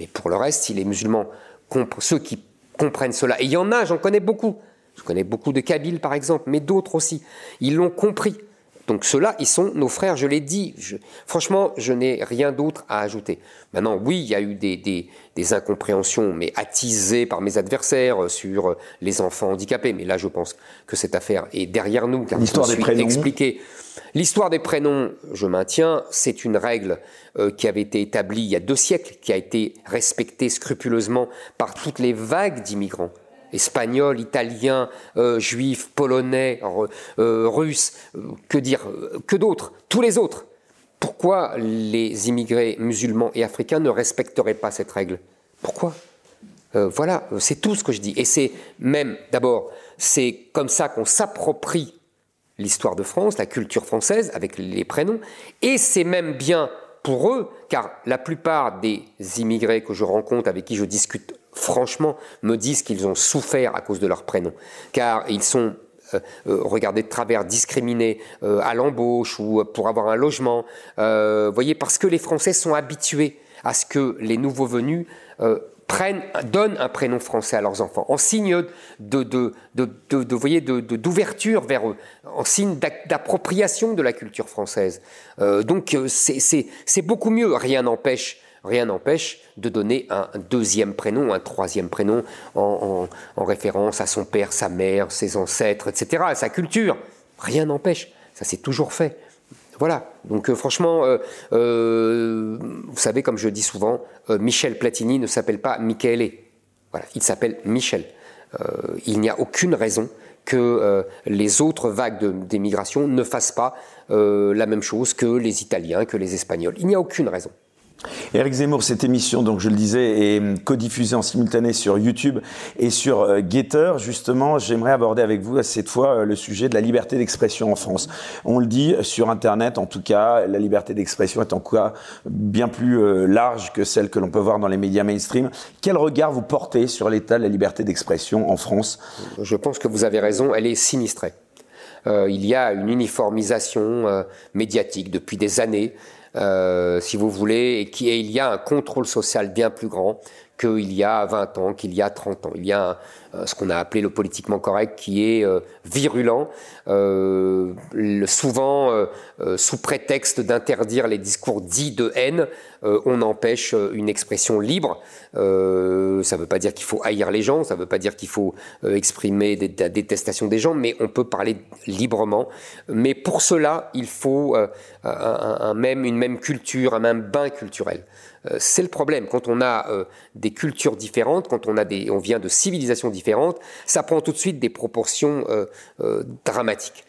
Mais pour le reste, si les musulmans, ceux qui comprennent cela, et il y en a, j'en connais beaucoup, je connais beaucoup de Kabyles par exemple, mais d'autres aussi, ils l'ont compris. Donc ceux-là, ils sont nos frères, je l'ai dit. franchement, je n'ai rien d'autre à ajouter. Maintenant, oui, il y a eu des, des, incompréhensions, mais attisées par mes adversaires sur les enfants handicapés. Mais là, je pense que cette affaire est derrière nous, car l'histoire des prénoms. L'histoire des prénoms, je maintiens, c'est une règle euh, qui avait été établie il y a deux siècles, qui a été respectée scrupuleusement par toutes les vagues d'immigrants espagnols, italiens, euh, juifs, polonais, euh, russes, que dire, que d'autres, tous les autres. Pourquoi les immigrés musulmans et africains ne respecteraient pas cette règle? Pourquoi? Voilà, c'est tout ce que je dis. Et c'est même, d'abord, c'est comme ça qu'on s'approprie l'histoire de France, la culture française avec les prénoms, et c'est même bien pour eux, car la plupart des immigrés que je rencontre, avec qui je discute franchement, me disent qu'ils ont souffert à cause de leurs prénoms, car ils sont euh, euh, regardés de travers, discriminés euh, à l'embauche ou pour avoir un logement. voyez, parce que les Français sont habitués à ce que les nouveaux venus prennent, donnent un prénom français à leurs enfants, en signe de, de, de, voyez, d'ouverture vers eux, en signe d'appropriation de la culture française. Euh, donc euh, c'est beaucoup mieux. Rien n'empêche rien n'empêche de donner un deuxième prénom, un troisième prénom en, en, référence à son père, sa mère, ses ancêtres, etc., à sa culture. Rien n'empêche. Ça s'est toujours fait. Voilà. Donc franchement, vous savez, comme je dis souvent, Michel Platini ne s'appelle pas Michele. Voilà, il s'appelle Michel. il n'y a aucune raison que les autres vagues d'émigration ne fassent pas la même chose que les Italiens, que les Espagnols. Il n'y a aucune raison. Eric Zemmour, cette émission, donc je le disais, est codiffusée en simultané sur YouTube et sur euh, Getter. Justement, j'aimerais aborder avec vous cette fois euh, le sujet de la liberté d'expression en France. On le dit sur Internet, en tout cas, la liberté d'expression est en quoi bien plus euh, large que celle que l'on peut voir dans les médias mainstream. Quel regard vous portez sur l'état de la liberté d'expression en France? Je pense que vous avez raison, elle est sinistrée. il y a une uniformisation médiatique depuis des années euh, si vous voulez, et, qui, il y a un contrôle social bien plus grand qu'il y a 20 ans, qu'il y a 30 ans. Il y a euh, ce qu'on a appelé le politiquement correct qui est euh, virulent, euh, souvent sous prétexte d'interdire les discours dits de haine, on empêche une expression libre. ça ne veut pas dire qu'il faut haïr les gens, ça ne veut pas dire qu'il faut exprimer la détestation des gens, mais on peut parler librement. Mais pour cela, il faut un, même, une même culture, un même bain culturel. Euh, c'est le problème. Quand on a euh, des cultures différentes, quand on, a des, on vient de civilisations différentes, ça prend tout de suite des proportions euh, dramatiques.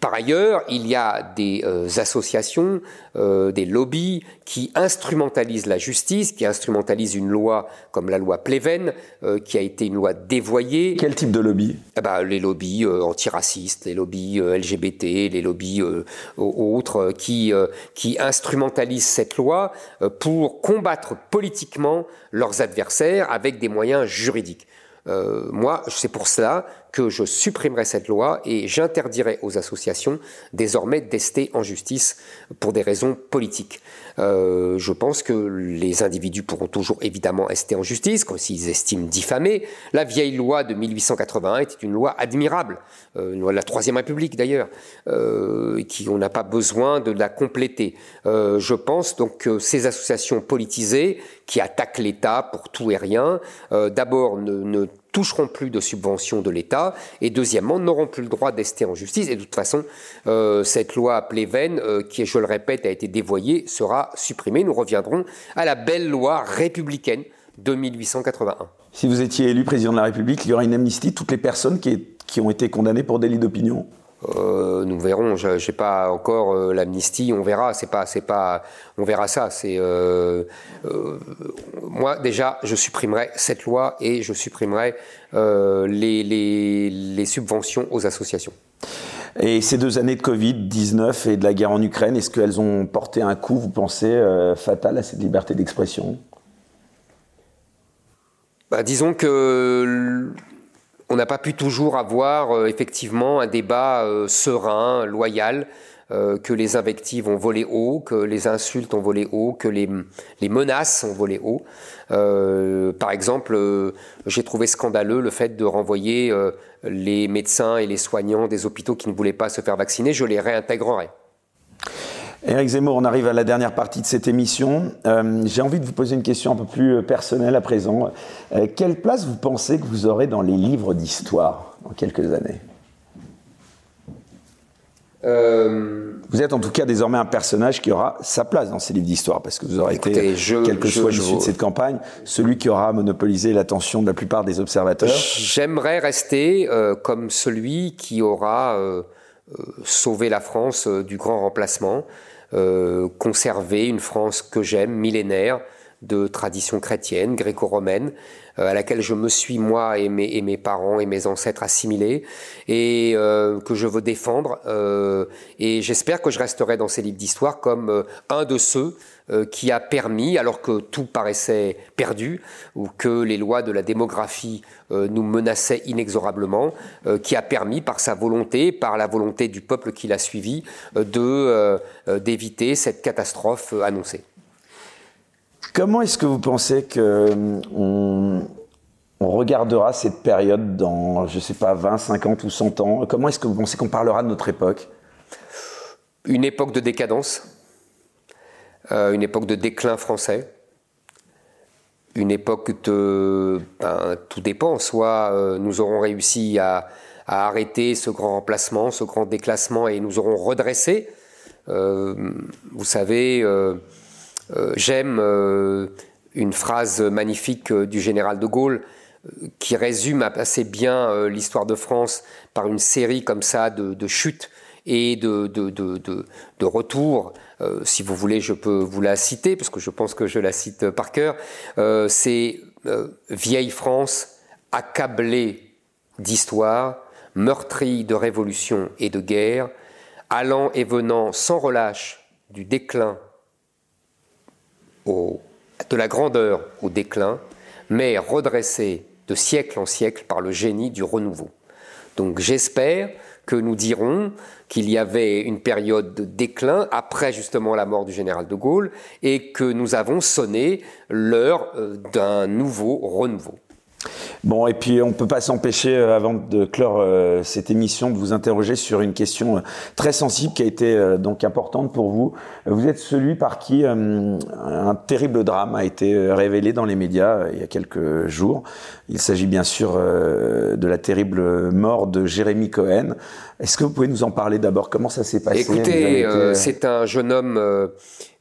Par ailleurs, il y a des euh, associations, euh, des lobbies qui instrumentalisent la justice, qui instrumentalisent une loi comme la loi Pleven, euh, qui a été une loi dévoyée. Quel type de lobby? Eh ben, Les lobbies antiracistes, les lobbies LGBT, les lobbies autres, qui, qui instrumentalisent cette loi pour combattre politiquement leurs adversaires avec des moyens juridiques. moi, c'est pour cela que je supprimerai cette loi et j'interdirai aux associations désormais d'ester en justice pour des raisons politiques. Euh, je pense que les individus pourront toujours évidemment ester en justice s'ils estiment diffamés. La vieille loi de 1881 était une loi admirable, euh, une loi de la Troisième République d'ailleurs, euh, qui on n'a pas besoin de la compléter. Je pense donc que ces associations politisées qui attaquent l'État pour tout et rien, d'abord ne toucheront plus de subventions de l'État et deuxièmement n'auront plus le droit d'ester en justice. Et de toute façon, euh, cette loi Pleven, euh, qui, je le répète, a été dévoyée, sera supprimée. Nous reviendrons à la belle loi républicaine de 1881. Si vous étiez élu président de la République, il y aurait une amnistie toutes les personnes qui ont été condamnées pour délit d'opinion euh, nous verrons. Je n'ai pas encore euh, l'amnistie. On verra. C'est pas, c'est pas. On verra ça. C'est euh, moi déjà, je supprimerai cette loi et je supprimerai les, les, les, subventions aux associations. Et ces deux années de Covid 19 et de la guerre en Ukraine, est-ce qu'elles ont porté un coup, vous pensez, fatal à cette liberté d'expression? Bah, disons que on n'a pas pu toujours avoir euh, effectivement un débat euh, serein, loyal, euh, que les invectives ont volé haut, que les insultes ont volé haut, que les, les menaces ont volé haut. par exemple, j'ai trouvé scandaleux le fait de renvoyer les médecins et les soignants des hôpitaux qui ne voulaient pas se faire vacciner. Je les réintégrerai. Éric Zemmour, on arrive à la dernière partie de cette émission. Euh, j'ai envie de vous poser une question un peu plus euh, personnelle à présent. Euh, quelle place vous pensez que vous aurez dans les livres d'histoire en quelques années? Vous êtes en tout cas désormais un personnage qui aura sa place dans ces livres d'histoire, parce que vous aurez été, quel que soit l'issue de cette campagne, celui qui aura monopolisé l'attention de la plupart des observateurs. J'aimerais rester comme celui qui aura sauvé la France du grand remplacement, euh, conserver une France que j'aime, millénaire, de tradition chrétienne, gréco-romaine, euh, à laquelle je me suis moi et mes, parents et mes ancêtres assimilés, et euh, que je veux défendre. et j'espère que je resterai dans ces livres d'histoire comme un de ceux qui a permis, alors que tout paraissait perdu, ou que les lois de la démographie nous menaçaient inexorablement, qui a permis par sa volonté, par la volonté du peuple qui l'a suivi, de d'éviter cette catastrophe annoncée. Comment est-ce que vous pensez qu'on on regardera cette période dans, je ne sais pas, 20, 50 ou 100 ans? Comment est-ce que vous pensez qu'on parlera de notre époque? Une époque de décadence, euh, une époque de déclin français, une époque de... Ben, tout dépend, soit euh, nous aurons réussi à, arrêter ce grand remplacement, ce grand déclassement et nous aurons redressé. Vous savez, j'aime une phrase magnifique du général de Gaulle qui résume assez bien l'histoire de France par une série comme ça de, chutes et de, de, de retours. Si vous voulez, je peux vous la citer, parce que je pense que je la cite par cœur. C'est Vieille France, accablée d'histoire, meurtrie de révolution et de guerre, allant et venant sans relâche du déclin de la grandeur au déclin, mais redressée de siècle en siècle par le génie du renouveau. Donc j'espère que nous dirons qu'il y avait une période de déclin après justement la mort du général de Gaulle et que nous avons sonné l'heure euh, d'un nouveau renouveau. Bon, et puis on ne peut pas s'empêcher, euh, avant de clore euh, cette émission, de vous interroger sur une question euh, très sensible qui a été donc importante pour vous. Vous êtes celui par qui un terrible drame a été révélé dans les médias il y a quelques jours. Il s'agit bien sûr de la terrible mort de Jérémy Cohen. Est-ce que vous pouvez nous en parler d'abord? Comment ça s'est passé? Écoutez, c'est un jeune homme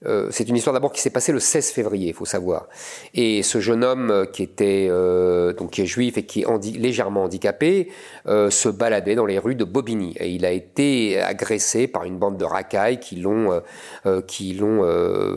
euh, c'est une histoire d'abord qui s'est passée le 16 février, il faut savoir. Et ce jeune homme euh, qui était euh, donc est juif et qui est légèrement handicapé se baladait dans les rues de Bobigny. Et il a été agressé par une bande de racailles qui l'ont qui l'ont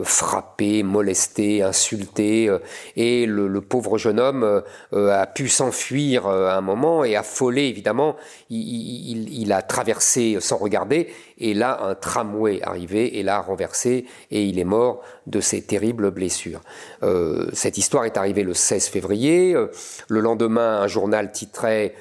frappé, molesté, insulté et le, pauvre jeune homme a pu s'enfuir à un moment et affolé évidemment, il, a traversé sans regarder et là un tramway arrivé et l'a renversé et est mort de ces terribles blessures. Euh, cette histoire est arrivée le 16 février. Euh, le lendemain, un journal titrait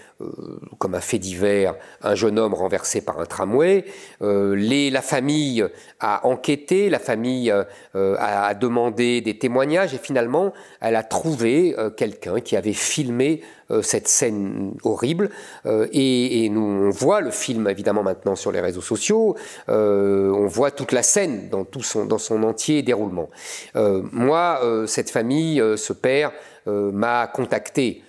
comme un fait divers, un jeune homme renversé par un tramway. les, la famille a enquêté, la famille a, demandé des témoignages et finalement, elle a trouvé quelqu'un qui avait filmé cette scène horrible. Et, nous, on voit le film évidemment maintenant sur les réseaux sociaux. on voit toute la scène dans tout son, dans son entier déroulement. Euh, moi, euh, cette famille, euh, ce père, m'a contacté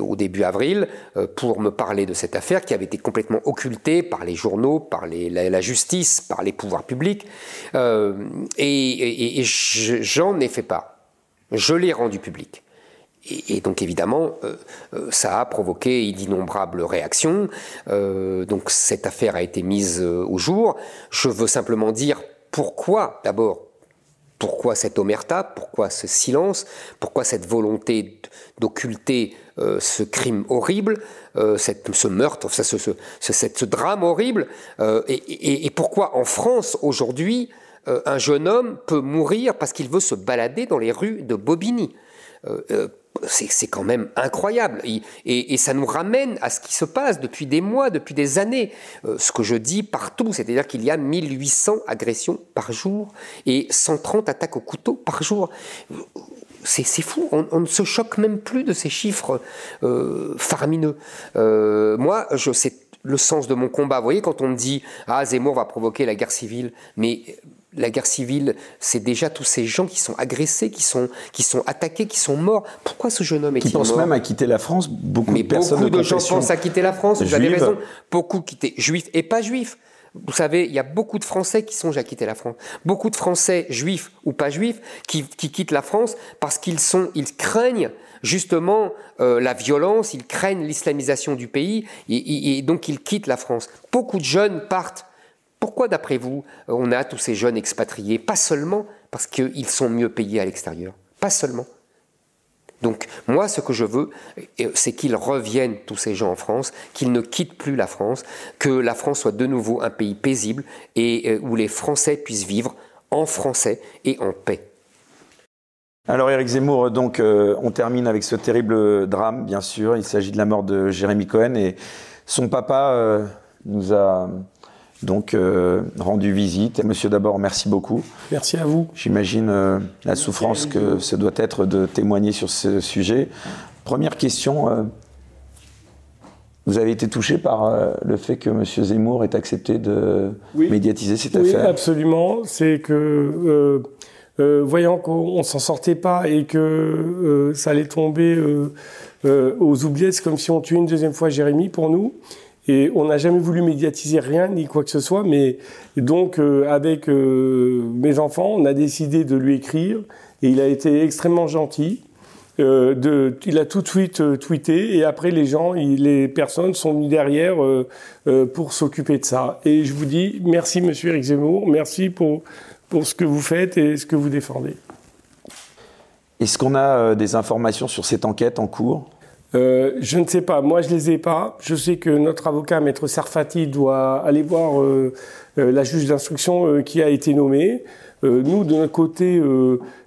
au début avril pour me parler de cette affaire qui avait été complètement occultée par les journaux, par la, justice, par les pouvoirs publics. et, j'en ai fait part. Je l'ai rendu public. Et, donc évidemment, ça a provoqué d'innombrables réactions. donc cette affaire a été mise au jour. Je veux simplement dire pourquoi, d'abord, pourquoi cette omerta Pourquoi ce silence Pourquoi cette volonté d'occulter euh, ce crime horrible, euh, ce meurtre, ce, drame horrible euh, et, pourquoi en France aujourd'hui un jeune homme peut mourir parce qu'il veut se balader dans les rues de Bobigny c'est quand même incroyable. Et, ça nous ramène à ce qui se passe depuis des mois, depuis des années. Euh, ce que je dis partout, c'est-à-dire qu'il y a 1800 agressions par jour et 130 attaques au couteau par jour. C'est fou, on, ne se choque même plus de ces chiffres euh, faramineux. Euh, moi, je sais le sens de mon combat. Vous voyez, quand on me dit Ah, Zemmour va provoquer la guerre civile, mais la guerre civile, c'est déjà tous ces gens qui sont agressés, qui sont, qui sont attaqués, qui sont morts. Pourquoi ce jeune homme est-il mort Qui pensent même à quitter la France. Beaucoup de personnes beaucoup de, gens pensent à quitter la France. Vous avez raison. Beaucoup quittent, juifs et pas juifs. Vous savez, il y a beaucoup de Français qui songent à quitter la France. Beaucoup de Français, juifs ou pas juifs, qui, quittent la France parce qu'ils sont, ils craignent justement euh, la violence, ils craignent l'islamisation du pays et, donc ils quittent la France. Beaucoup de jeunes partent pourquoi, d'après vous, on a tous ces jeunes expatriés Pas seulement parce qu'ils sont mieux payés à l'extérieur. Pas seulement? Donc moi, ce que je veux, euh, c'est qu'ils reviennent, tous ces gens en France, qu'ils ne quittent plus la France, que la France soit de nouveau un pays paisible et euh, où les Français puissent vivre en français et en paix. Alors Eric Zemmour, donc euh, on termine avec ce terrible drame, bien sûr. Il s'agit de la mort de Jérémy Cohen et son papa nous a donc euh, rendu visite. Monsieur d'abord, merci beaucoup. Merci à vous. J'imagine euh, la souffrance que ce doit être de témoigner sur ce sujet. Première question. Euh, vous avez été touché par le fait que M. Zemmour ait accepté de médiatiser cette affaire? Oui, absolument. C'est que, voyant qu'on ne s'en sortait pas et que ça allait tomber aux oubliettes, c'est comme si on tuait une deuxième fois Jérémy pour nous. Et on n'a jamais voulu médiatiser rien ni quoi que ce soit, mais donc euh, avec euh, mes enfants, on a décidé de lui écrire et il a été extrêmement gentil. Euh, il a tout de suite tweeté et après les gens, les personnes sont venues derrière pour s'occuper de ça. Et je vous dis merci Monsieur Eric Zemmour, merci pour pour ce que vous faites et ce que vous défendez. Est-ce qu'on a des informations sur cette enquête en cours? Euh, je ne sais pas. Moi, je les ai pas. Je sais que notre avocat, maître Sarfati, doit aller voir euh, euh, la juge d'instruction qui a été nommée. nous, de notre côté,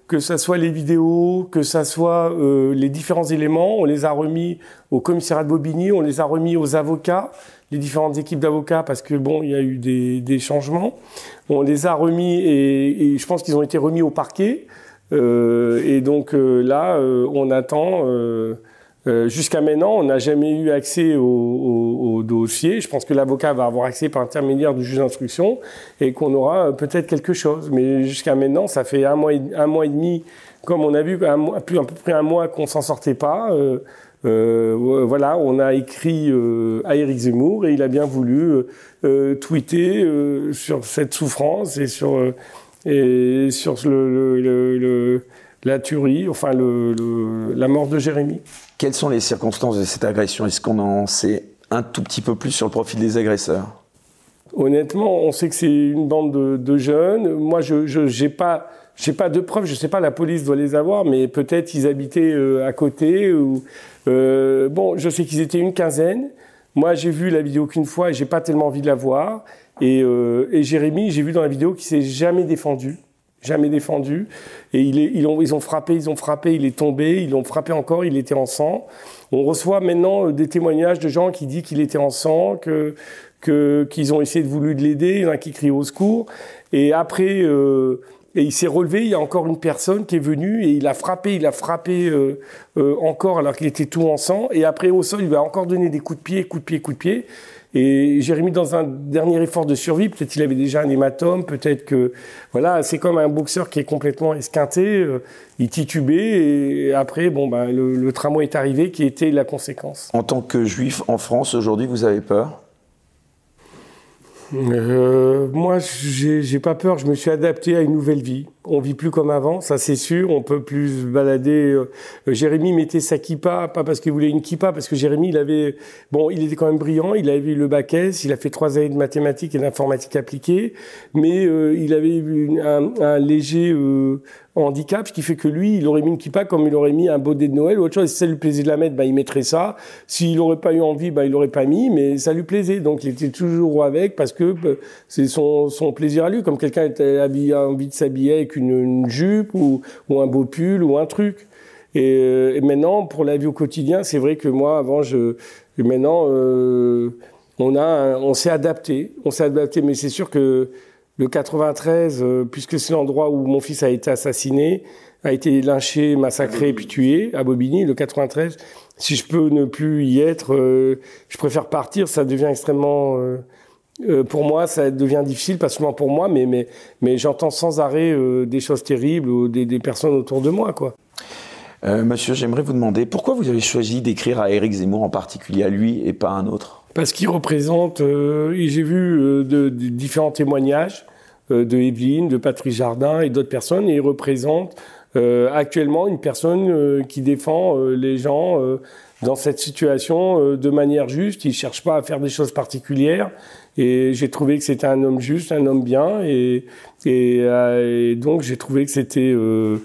que ça soit les vidéos, que ça soit les différents éléments, on les a remis au commissariat de Bobigny, on les a remis aux avocats, les différentes équipes d'avocats, parce que bon, il y a eu des, des changements. On les a remis et, et je pense qu'ils ont été remis au parquet. et donc là, on attend. Euh, jusqu'à maintenant, on n'a jamais eu accès au, au, au, dossier. Je pense que l'avocat va avoir accès par intermédiaire du juge d'instruction et qu'on aura euh, peut-être quelque chose. Mais jusqu'à maintenant, ça fait un mois, et, un mois et demi, comme on a vu, un mois, plus à peu près un mois qu'on s'en sortait pas. Euh, euh voilà, on a écrit à Eric Zemmour et il a bien voulu tweeter sur cette souffrance et sur et sur le, le, le la tuerie, enfin le, la mort de Jérémy. Quelles sont les circonstances de cette agression? Est-ce qu'on en sait un tout petit peu plus sur le profil des agresseurs? Honnêtement, on sait que c'est une bande de, jeunes. Moi, je n'ai pas, j'ai pas de preuves. Je sais pas, la police doit les avoir, mais peut-être ils habitaient euh, à côté. Ou, euh, bon, je sais qu'ils étaient une quinzaine. Moi, j'ai vu la vidéo qu'une fois et j'ai pas tellement envie de la voir. Et, euh, et Jérémy, j'ai vu dans la vidéo qu'il s'est jamais défendu jamais défendu. Et il est, ils, ont, ils ont frappé, ils ont frappé, il est tombé, ils l'ont frappé encore, il était en sang. On reçoit maintenant euh, des témoignages de gens qui disent qu'il était en sang, que qu'ils ont essayé de voulu de l'aider, il y en a qui crient au secours. Et après, euh, et il s'est relevé. Il y a encore une personne qui est venue et il a frappé, il a frappé euh, euh encore alors qu'il était tout en sang. Et après au sol, il va encore donner des coups de pied, coups de pied, coups de pied. Et Jérémy, dans un dernier effort de survie, peut-être qu'il avait déjà un hématome, peut-être que, voilà, c'est comme un boxeur qui est complètement esquinté, euh, il titubait, et après, bon, ben, le, le tramway est arrivé, qui était la conséquence. En tant que juif en France, aujourd'hui, vous avez peur? Euh, moi, j'ai pas peur. Je me suis adapté à une nouvelle vie. On vit plus comme avant, ça c'est sûr. On peut plus balader. Euh, Jérémy mettait sa kippa, pas parce qu'il voulait une kippa, parce que Jérémy, il avait, bon, il était quand même brillant. Il avait eu le bac S. Il a fait trois années de mathématiques et d'informatique appliquée, mais euh, il avait eu un, un léger euh, handicap, ce qui fait que lui, il aurait mis une kippa comme il aurait mis un bonnet de Noël ou autre chose. Si ça lui plaisait de la mettre, bah, il mettrait ça. S'il n'aurait pas eu envie, bah, il l'aurait pas mis, mais ça lui plaisait. Donc, il était toujours avec parce que bah, c'est son, son plaisir à lui. Comme quelqu'un avait envie de s'habiller avec une, une jupe ou, ou, un beau pull ou un truc. Et, euh, et maintenant, pour la vie au quotidien, c'est vrai que moi, avant, je, maintenant, euh, on a, on s'est adapté. On s'est adapté, mais c'est sûr que le 93, euh, puisque c'est l'endroit où mon fils a été assassiné, a été lynché, massacré, puis tué à Bobigny, le 93. Si je peux ne plus y être, euh, je préfère partir. Ça devient extrêmement, euh, pour moi, ça devient difficile, pas seulement pour moi, mais mais mais j'entends sans arrêt des choses terribles ou des, des, personnes autour de moi, quoi. monsieur, j'aimerais vous demander pourquoi vous avez choisi d'écrire à Éric Zemmour en particulier à lui et pas à un autre? Parce qu'il représente. J'ai vu de, de différents témoignages euh, de Evelyne, de Patrice Jardin et d'autres personnes, et il représente euh, actuellement une personne euh, qui défend les gens dans cette situation de manière juste. Il cherche pas à faire des choses particulières. Et j'ai trouvé que c'était un homme juste, un homme bien. Et, et, et donc j'ai trouvé que c'était... Euh,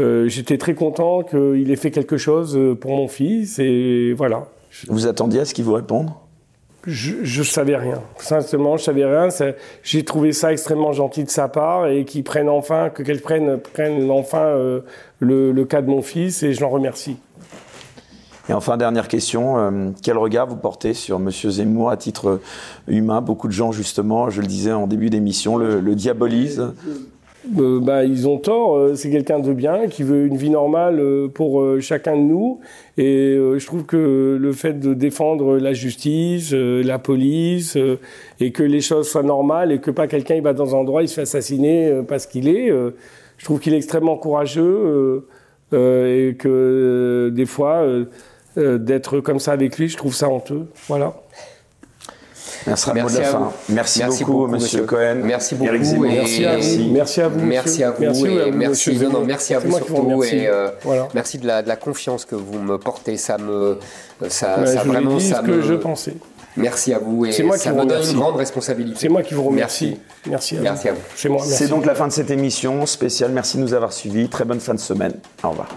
euh, j'étais très content qu'il ait fait quelque chose pour mon fils. Et voilà. Vous attendiez à ce qu'il vous réponde? Je, je savais rien. Sincèrement, je savais rien. J'ai trouvé ça extrêmement gentil de sa part et qu'ils prennent enfin, que qu'elle prenne, prenne enfin euh, le, le, cas de mon fils et je l'en remercie. Et enfin, dernière question, euh, quel regard vous portez sur Monsieur Zemmour à titre humain? Beaucoup de gens, justement, je le disais en début d'émission, le, diabolisent. Euh, bah, ils ont tort. Euh, c'est quelqu'un de bien qui veut une vie normale pour chacun de nous. Et je trouve que le fait de défendre la justice, la police, et que les choses soient normales et que pas quelqu'un il va dans un endroit, il se fait assassiner parce qu'il est, je trouve qu'il est extrêmement courageux et que des fois d'être comme ça avec lui, je trouve ça honteux. Voilà. Merci, merci à vous. Merci, merci beaucoup, Monsieur Cohen. Merci beaucoup. merci, à vous. merci à vous. Merci à vous. Merci, et merci, non, non, merci à vous surtout. Et, euh, voilà. Merci de la, de la, confiance que vous me portez. Ça me, ça, ouais, ça je vraiment, ça ce me. que je pensais. Merci à vous et moi ça qui me vous donne une grande responsabilité. C'est moi qui vous remercie. Merci. Merci à vous. À vous. C'est moi. C'est donc la fin de cette émission spéciale. Merci de nous avoir suivis. Très bonne fin de semaine. Au revoir.